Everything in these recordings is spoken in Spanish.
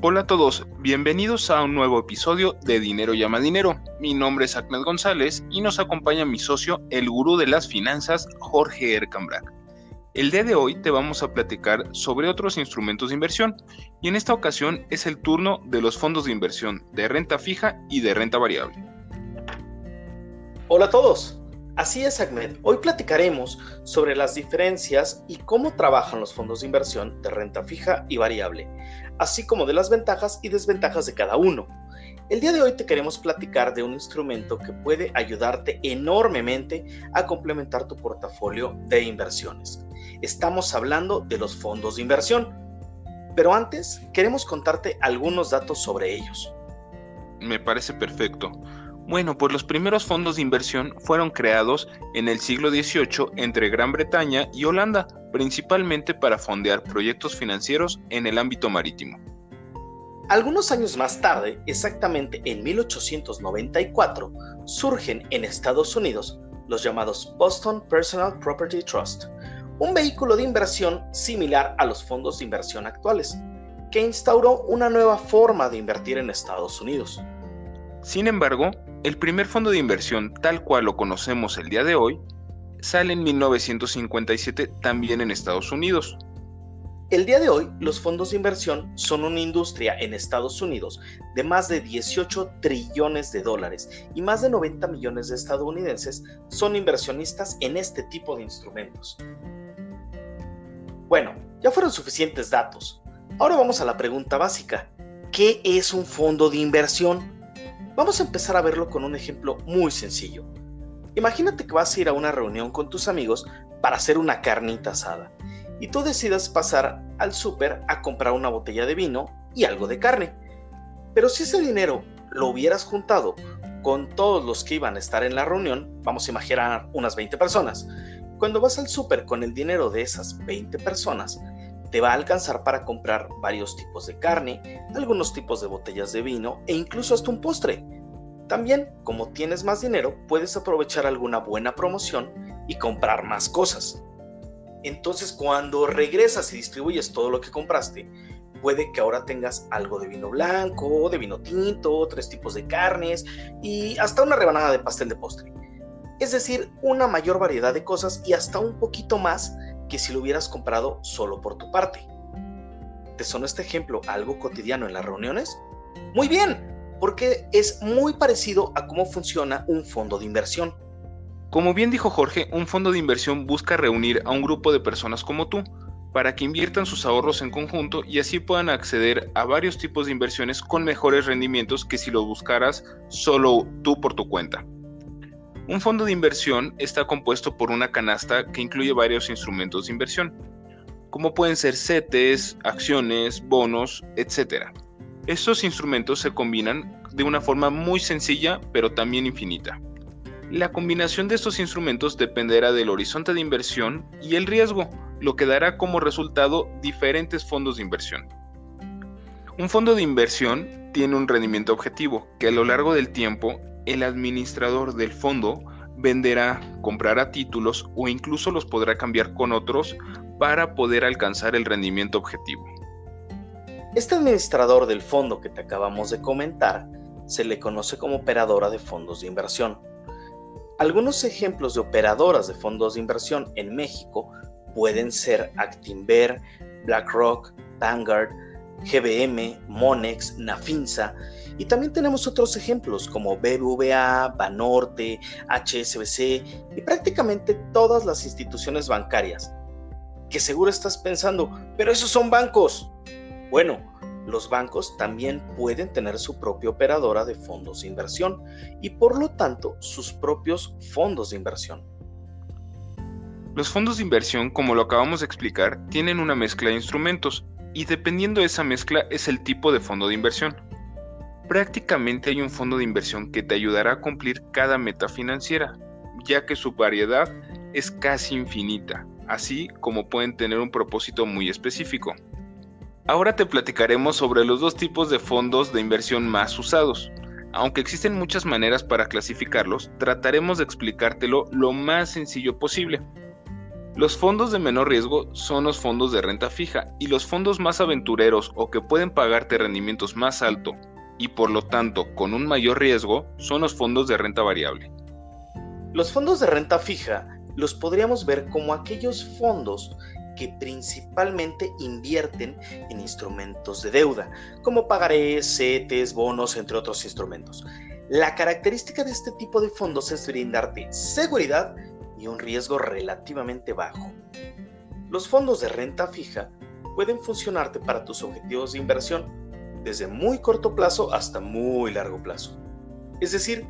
Hola a todos, bienvenidos a un nuevo episodio de Dinero llama Dinero. Mi nombre es Ahmed González y nos acompaña mi socio, el gurú de las finanzas, Jorge Ercambrak. El día de hoy te vamos a platicar sobre otros instrumentos de inversión y en esta ocasión es el turno de los fondos de inversión de renta fija y de renta variable. Hola a todos, así es Ahmed. Hoy platicaremos sobre las diferencias y cómo trabajan los fondos de inversión de renta fija y variable así como de las ventajas y desventajas de cada uno. El día de hoy te queremos platicar de un instrumento que puede ayudarte enormemente a complementar tu portafolio de inversiones. Estamos hablando de los fondos de inversión, pero antes queremos contarte algunos datos sobre ellos. Me parece perfecto. Bueno, pues los primeros fondos de inversión fueron creados en el siglo XVIII entre Gran Bretaña y Holanda, principalmente para fondear proyectos financieros en el ámbito marítimo. Algunos años más tarde, exactamente en 1894, surgen en Estados Unidos los llamados Boston Personal Property Trust, un vehículo de inversión similar a los fondos de inversión actuales, que instauró una nueva forma de invertir en Estados Unidos. Sin embargo, el primer fondo de inversión tal cual lo conocemos el día de hoy sale en 1957 también en Estados Unidos. El día de hoy, los fondos de inversión son una industria en Estados Unidos de más de 18 trillones de dólares y más de 90 millones de estadounidenses son inversionistas en este tipo de instrumentos. Bueno, ya fueron suficientes datos. Ahora vamos a la pregunta básica. ¿Qué es un fondo de inversión? Vamos a empezar a verlo con un ejemplo muy sencillo. Imagínate que vas a ir a una reunión con tus amigos para hacer una carnita asada y tú decidas pasar al súper a comprar una botella de vino y algo de carne. Pero si ese dinero lo hubieras juntado con todos los que iban a estar en la reunión, vamos a imaginar unas 20 personas, cuando vas al súper con el dinero de esas 20 personas, te va a alcanzar para comprar varios tipos de carne, algunos tipos de botellas de vino e incluso hasta un postre. También, como tienes más dinero, puedes aprovechar alguna buena promoción y comprar más cosas. Entonces, cuando regresas y distribuyes todo lo que compraste, puede que ahora tengas algo de vino blanco, de vino tinto, tres tipos de carnes y hasta una rebanada de pastel de postre. Es decir, una mayor variedad de cosas y hasta un poquito más que si lo hubieras comprado solo por tu parte. ¿Te suena este ejemplo algo cotidiano en las reuniones? Muy bien, porque es muy parecido a cómo funciona un fondo de inversión. Como bien dijo Jorge, un fondo de inversión busca reunir a un grupo de personas como tú para que inviertan sus ahorros en conjunto y así puedan acceder a varios tipos de inversiones con mejores rendimientos que si lo buscaras solo tú por tu cuenta. Un fondo de inversión está compuesto por una canasta que incluye varios instrumentos de inversión, como pueden ser CETES, acciones, bonos, etc. Estos instrumentos se combinan de una forma muy sencilla pero también infinita. La combinación de estos instrumentos dependerá del horizonte de inversión y el riesgo, lo que dará como resultado diferentes fondos de inversión. Un fondo de inversión tiene un rendimiento objetivo que a lo largo del tiempo el administrador del fondo venderá, comprará títulos o incluso los podrá cambiar con otros para poder alcanzar el rendimiento objetivo. Este administrador del fondo que te acabamos de comentar se le conoce como operadora de fondos de inversión. Algunos ejemplos de operadoras de fondos de inversión en México pueden ser Actinver, BlackRock, Vanguard, GBM, Monex, Nafinsa y también tenemos otros ejemplos como BBVA, Banorte, HSBC y prácticamente todas las instituciones bancarias. Que seguro estás pensando, pero esos son bancos. Bueno, los bancos también pueden tener su propia operadora de fondos de inversión y por lo tanto sus propios fondos de inversión. Los fondos de inversión, como lo acabamos de explicar, tienen una mezcla de instrumentos y dependiendo de esa mezcla es el tipo de fondo de inversión. Prácticamente hay un fondo de inversión que te ayudará a cumplir cada meta financiera, ya que su variedad es casi infinita, así como pueden tener un propósito muy específico. Ahora te platicaremos sobre los dos tipos de fondos de inversión más usados. Aunque existen muchas maneras para clasificarlos, trataremos de explicártelo lo más sencillo posible. Los fondos de menor riesgo son los fondos de renta fija y los fondos más aventureros o que pueden pagarte rendimientos más altos y por lo tanto con un mayor riesgo son los fondos de renta variable. Los fondos de renta fija los podríamos ver como aquellos fondos que principalmente invierten en instrumentos de deuda, como pagarés, CETES, bonos, entre otros instrumentos. La característica de este tipo de fondos es brindarte seguridad y un riesgo relativamente bajo. Los fondos de renta fija pueden funcionarte para tus objetivos de inversión desde muy corto plazo hasta muy largo plazo. Es decir,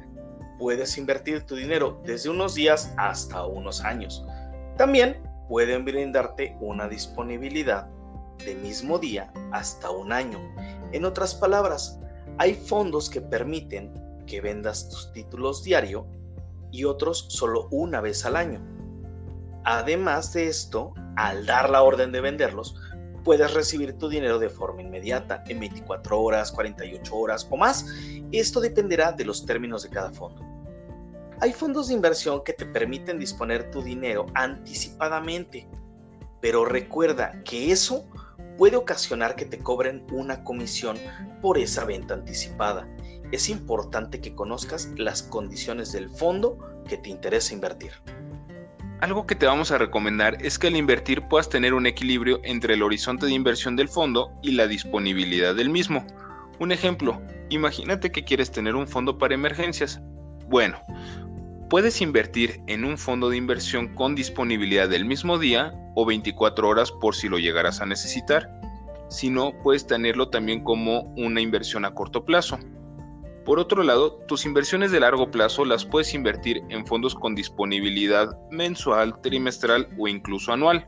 puedes invertir tu dinero desde unos días hasta unos años. También pueden brindarte una disponibilidad de mismo día hasta un año. En otras palabras, hay fondos que permiten que vendas tus títulos diario y otros solo una vez al año. Además de esto, al dar la orden de venderlos, puedes recibir tu dinero de forma inmediata, en 24 horas, 48 horas o más. Esto dependerá de los términos de cada fondo. Hay fondos de inversión que te permiten disponer tu dinero anticipadamente, pero recuerda que eso puede ocasionar que te cobren una comisión por esa venta anticipada. Es importante que conozcas las condiciones del fondo que te interesa invertir. Algo que te vamos a recomendar es que al invertir puedas tener un equilibrio entre el horizonte de inversión del fondo y la disponibilidad del mismo. Un ejemplo, imagínate que quieres tener un fondo para emergencias. Bueno, puedes invertir en un fondo de inversión con disponibilidad del mismo día o 24 horas por si lo llegaras a necesitar. Si no, puedes tenerlo también como una inversión a corto plazo. Por otro lado, tus inversiones de largo plazo las puedes invertir en fondos con disponibilidad mensual, trimestral o incluso anual.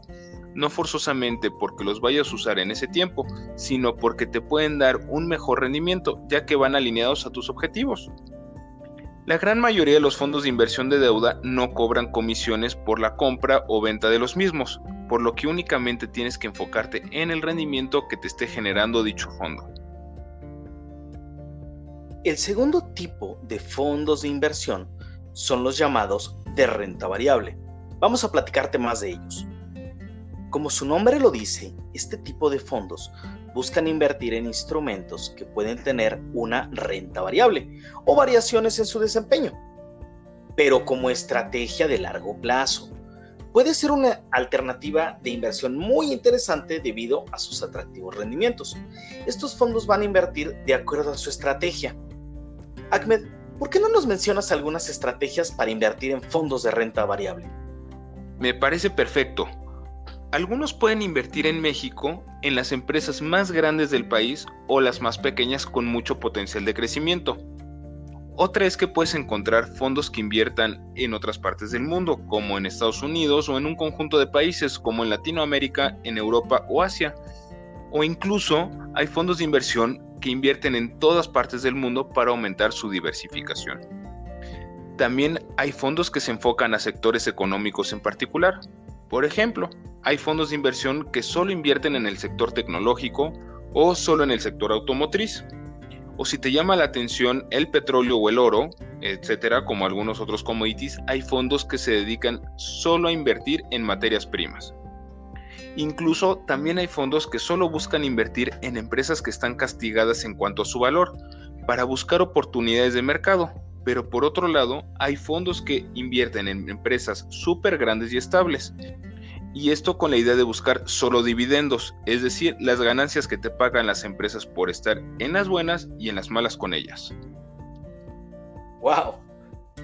No forzosamente porque los vayas a usar en ese tiempo, sino porque te pueden dar un mejor rendimiento, ya que van alineados a tus objetivos. La gran mayoría de los fondos de inversión de deuda no cobran comisiones por la compra o venta de los mismos, por lo que únicamente tienes que enfocarte en el rendimiento que te esté generando dicho fondo. El segundo tipo de fondos de inversión son los llamados de renta variable. Vamos a platicarte más de ellos. Como su nombre lo dice, este tipo de fondos buscan invertir en instrumentos que pueden tener una renta variable o variaciones en su desempeño, pero como estrategia de largo plazo. Puede ser una alternativa de inversión muy interesante debido a sus atractivos rendimientos. Estos fondos van a invertir de acuerdo a su estrategia Ahmed, ¿por qué no nos mencionas algunas estrategias para invertir en fondos de renta variable? Me parece perfecto. Algunos pueden invertir en México en las empresas más grandes del país o las más pequeñas con mucho potencial de crecimiento. Otra es que puedes encontrar fondos que inviertan en otras partes del mundo, como en Estados Unidos o en un conjunto de países como en Latinoamérica, en Europa o Asia. O incluso hay fondos de inversión que invierten en todas partes del mundo para aumentar su diversificación. También hay fondos que se enfocan a sectores económicos en particular. Por ejemplo, hay fondos de inversión que solo invierten en el sector tecnológico o solo en el sector automotriz. O si te llama la atención el petróleo o el oro, etcétera, como algunos otros commodities, hay fondos que se dedican solo a invertir en materias primas. Incluso también hay fondos que solo buscan invertir en empresas que están castigadas en cuanto a su valor, para buscar oportunidades de mercado. Pero por otro lado, hay fondos que invierten en empresas súper grandes y estables. Y esto con la idea de buscar solo dividendos, es decir, las ganancias que te pagan las empresas por estar en las buenas y en las malas con ellas. ¡Wow!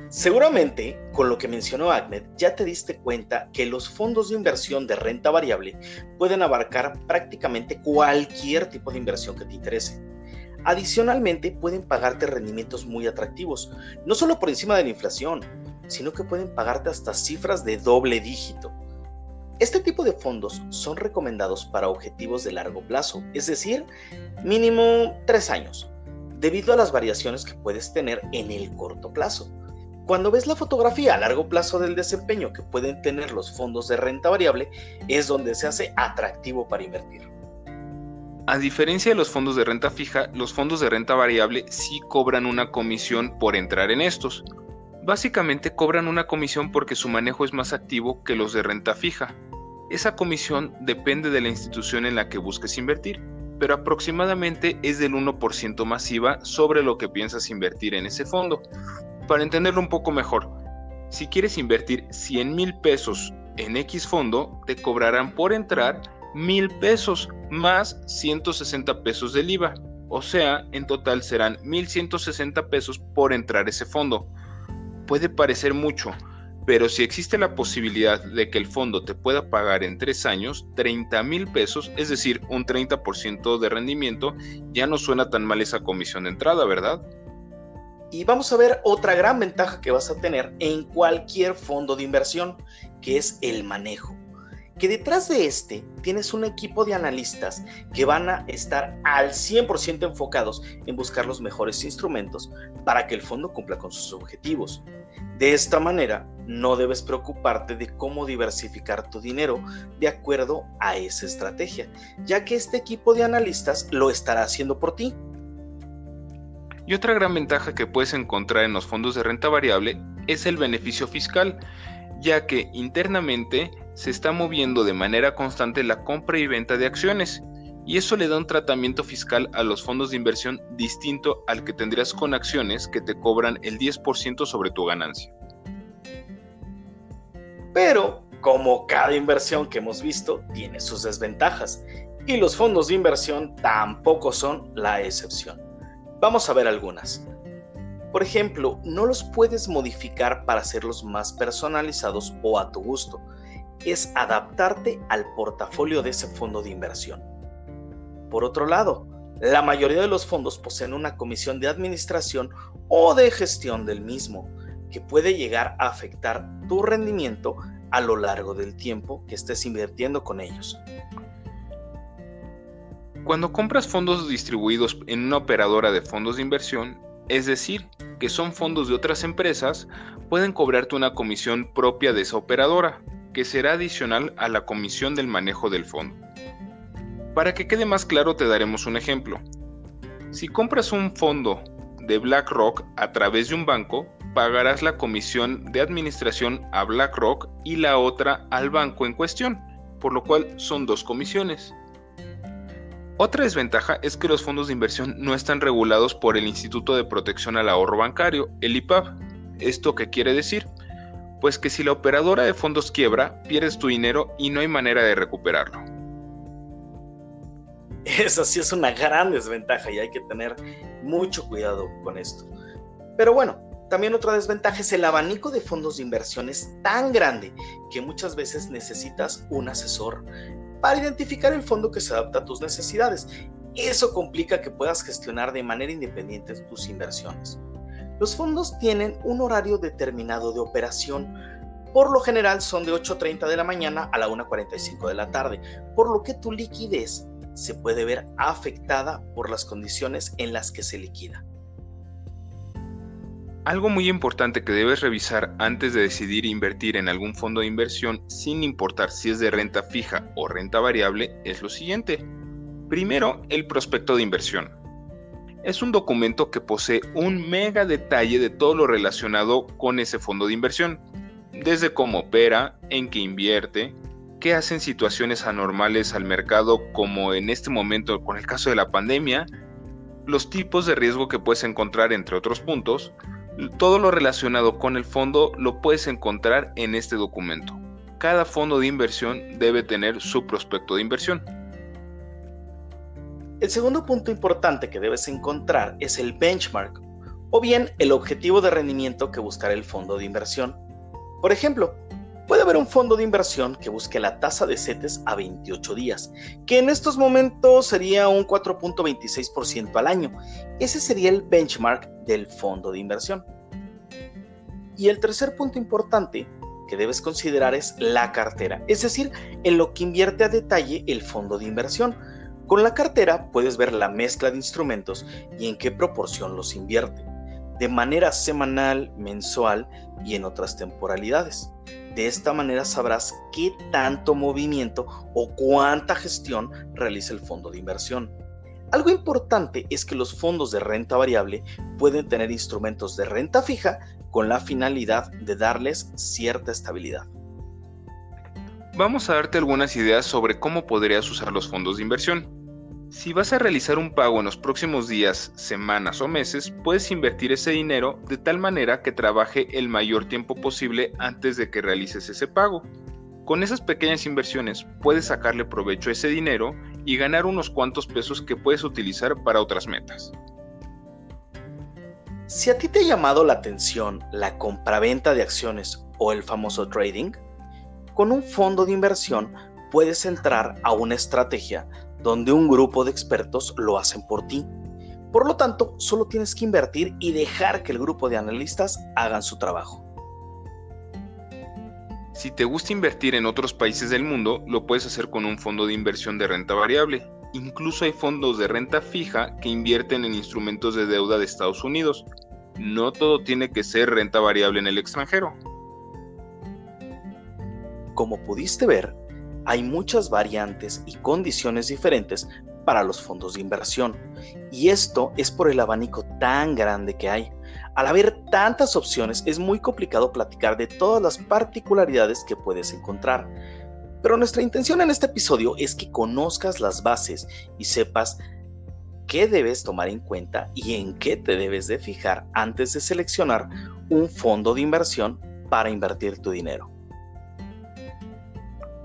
Seguramente, con lo que mencionó Ahmed, ya te diste cuenta que los fondos de inversión de renta variable pueden abarcar prácticamente cualquier tipo de inversión que te interese. Adicionalmente, pueden pagarte rendimientos muy atractivos, no solo por encima de la inflación, sino que pueden pagarte hasta cifras de doble dígito. Este tipo de fondos son recomendados para objetivos de largo plazo, es decir, mínimo 3 años, debido a las variaciones que puedes tener en el corto plazo. Cuando ves la fotografía a largo plazo del desempeño que pueden tener los fondos de renta variable, es donde se hace atractivo para invertir. A diferencia de los fondos de renta fija, los fondos de renta variable sí cobran una comisión por entrar en estos. Básicamente cobran una comisión porque su manejo es más activo que los de renta fija, Esa comisión depende de la institución en la que busques invertir, pero aproximadamente es del 1% masiva sobre lo que piensas invertir en ese fondo. Para entenderlo un poco mejor, si quieres invertir 100 mil pesos en X fondo, te cobrarán por entrar mil pesos más 160 pesos del IVA. O sea, en total serán 1160 pesos por entrar ese fondo. Puede parecer mucho, pero si existe la posibilidad de que el fondo te pueda pagar en tres años 30 mil pesos, es decir, un 30% de rendimiento, ya no suena tan mal esa comisión de entrada, ¿verdad? Y vamos a ver otra gran ventaja que vas a tener en cualquier fondo de inversión, que es el manejo. Que detrás de este tienes un equipo de analistas que van a estar al 100% enfocados en buscar los mejores instrumentos para que el fondo cumpla con sus objetivos. De esta manera, no debes preocuparte de cómo diversificar tu dinero de acuerdo a esa estrategia, ya que este equipo de analistas lo estará haciendo por ti. Y otra gran ventaja que puedes encontrar en los fondos de renta variable es el beneficio fiscal, ya que internamente se está moviendo de manera constante la compra y venta de acciones, y eso le da un tratamiento fiscal a los fondos de inversión distinto al que tendrías con acciones que te cobran el 10% sobre tu ganancia. Pero, como cada inversión que hemos visto, tiene sus desventajas, y los fondos de inversión tampoco son la excepción. Vamos a ver algunas. Por ejemplo, no los puedes modificar para hacerlos más personalizados o a tu gusto. Es adaptarte al portafolio de ese fondo de inversión. Por otro lado, la mayoría de los fondos poseen una comisión de administración o de gestión del mismo, que puede llegar a afectar tu rendimiento a lo largo del tiempo que estés invirtiendo con ellos. Cuando compras fondos distribuidos en una operadora de fondos de inversión, es decir, que son fondos de otras empresas, pueden cobrarte una comisión propia de esa operadora, que será adicional a la comisión del manejo del fondo. Para que quede más claro te daremos un ejemplo. Si compras un fondo de BlackRock a través de un banco, pagarás la comisión de administración a BlackRock y la otra al banco en cuestión, por lo cual son dos comisiones. Otra desventaja es que los fondos de inversión no están regulados por el Instituto de Protección al Ahorro Bancario, el IPAB. ¿Esto qué quiere decir? Pues que si la operadora de fondos quiebra, pierdes tu dinero y no hay manera de recuperarlo. Esa sí es una gran desventaja y hay que tener mucho cuidado con esto. Pero bueno, también otra desventaja es el abanico de fondos de inversión es tan grande que muchas veces necesitas un asesor para identificar el fondo que se adapta a tus necesidades. Eso complica que puedas gestionar de manera independiente tus inversiones. Los fondos tienen un horario determinado de operación. Por lo general son de 8.30 de la mañana a la 1.45 de la tarde, por lo que tu liquidez se puede ver afectada por las condiciones en las que se liquida. Algo muy importante que debes revisar antes de decidir invertir en algún fondo de inversión, sin importar si es de renta fija o renta variable, es lo siguiente. Primero, el prospecto de inversión. Es un documento que posee un mega detalle de todo lo relacionado con ese fondo de inversión, desde cómo opera, en qué invierte, qué hacen situaciones anormales al mercado como en este momento con el caso de la pandemia, los tipos de riesgo que puedes encontrar entre otros puntos, todo lo relacionado con el fondo lo puedes encontrar en este documento. Cada fondo de inversión debe tener su prospecto de inversión. El segundo punto importante que debes encontrar es el benchmark o bien el objetivo de rendimiento que buscará el fondo de inversión. Por ejemplo, Puede haber un fondo de inversión que busque la tasa de CETES a 28 días, que en estos momentos sería un 4.26% al año. Ese sería el benchmark del fondo de inversión. Y el tercer punto importante que debes considerar es la cartera, es decir, en lo que invierte a detalle el fondo de inversión. Con la cartera puedes ver la mezcla de instrumentos y en qué proporción los invierte, de manera semanal, mensual y en otras temporalidades. De esta manera sabrás qué tanto movimiento o cuánta gestión realiza el fondo de inversión. Algo importante es que los fondos de renta variable pueden tener instrumentos de renta fija con la finalidad de darles cierta estabilidad. Vamos a darte algunas ideas sobre cómo podrías usar los fondos de inversión. Si vas a realizar un pago en los próximos días, semanas o meses, puedes invertir ese dinero de tal manera que trabaje el mayor tiempo posible antes de que realices ese pago. Con esas pequeñas inversiones puedes sacarle provecho a ese dinero y ganar unos cuantos pesos que puedes utilizar para otras metas. Si a ti te ha llamado la atención la compraventa de acciones o el famoso trading, con un fondo de inversión puedes entrar a una estrategia donde un grupo de expertos lo hacen por ti. Por lo tanto, solo tienes que invertir y dejar que el grupo de analistas hagan su trabajo. Si te gusta invertir en otros países del mundo, lo puedes hacer con un fondo de inversión de renta variable. Incluso hay fondos de renta fija que invierten en instrumentos de deuda de Estados Unidos. No todo tiene que ser renta variable en el extranjero. Como pudiste ver, hay muchas variantes y condiciones diferentes para los fondos de inversión, y esto es por el abanico tan grande que hay. Al haber tantas opciones, es muy complicado platicar de todas las particularidades que puedes encontrar. Pero nuestra intención en este episodio es que conozcas las bases y sepas qué debes tomar en cuenta y en qué te debes de fijar antes de seleccionar un fondo de inversión para invertir tu dinero.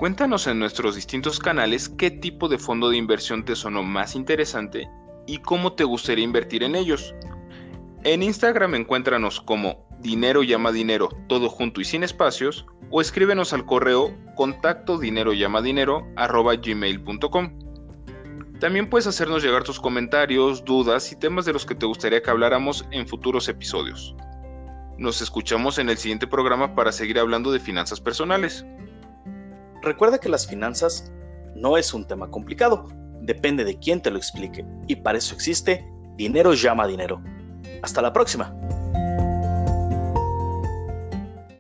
Cuéntanos en nuestros distintos canales qué tipo de fondo de inversión te sonó más interesante y cómo te gustaría invertir en ellos. En Instagram encuéntranos como dinero llama dinero todo junto y sin espacios o escríbenos al correo contacto dinero llama dinero gmail.com. También puedes hacernos llegar tus comentarios, dudas y temas de los que te gustaría que habláramos en futuros episodios. Nos escuchamos en el siguiente programa para seguir hablando de finanzas personales. Recuerda que las finanzas no es un tema complicado, depende de quién te lo explique, y para eso existe Dinero llama dinero. Hasta la próxima.